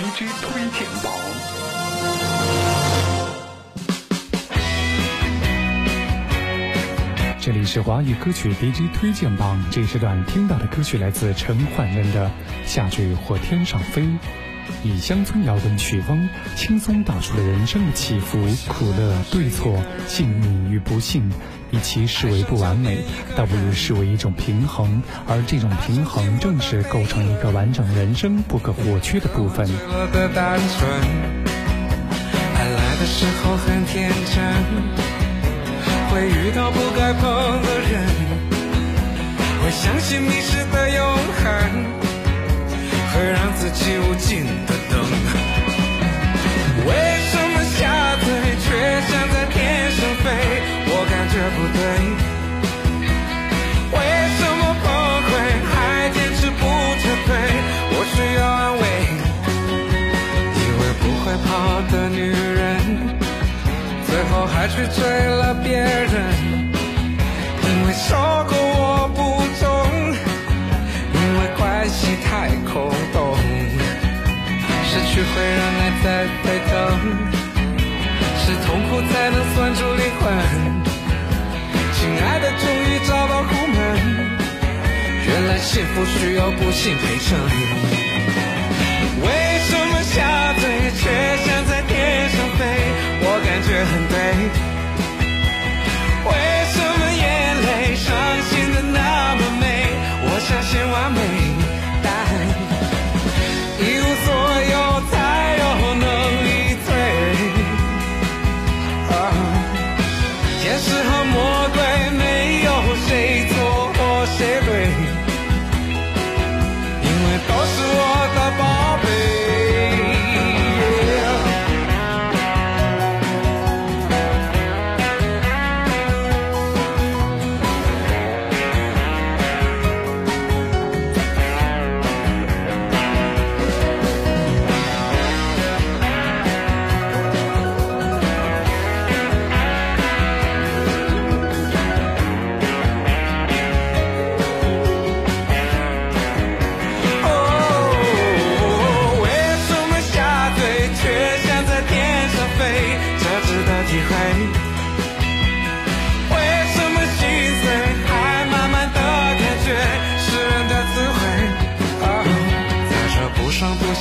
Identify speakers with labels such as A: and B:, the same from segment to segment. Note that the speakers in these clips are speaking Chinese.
A: DJ 推荐榜。
B: 这里是华语歌曲 DJ 推荐榜，这时段听到的歌曲来自陈奂仁的《下坠或天上飞》，以乡村摇滚曲风轻松道出了人生的起伏、苦乐、对错、幸运与不幸，与其视为不完美，倒不如视为一种平衡，而这种平衡正是构成一个完整人生不可或缺的部分。
C: 爱来的时候很天真。会遇到不该碰的人，会相信迷失的永恒，会让自己无尽的等。为什么下坠却像在天上飞？我感觉不对。为什么崩溃还坚持不撤退？我需要安慰。以为不会跑的女人，最后还去追了别人。因为受过疼，是痛苦才能算出灵魂。亲爱的，终于找到后门，原来幸福需要不幸陪衬。为什么下坠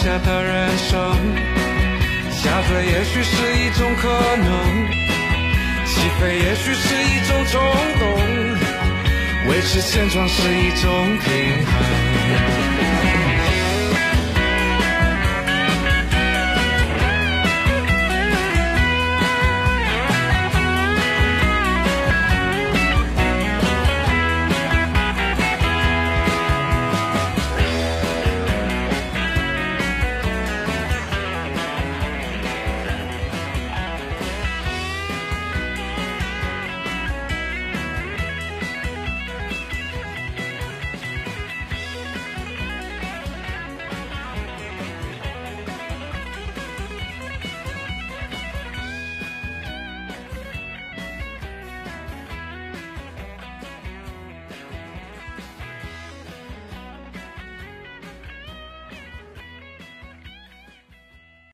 C: 下的人生，下坠也许是一种可能，起飞也许是一种冲动，维持现状是一种平衡。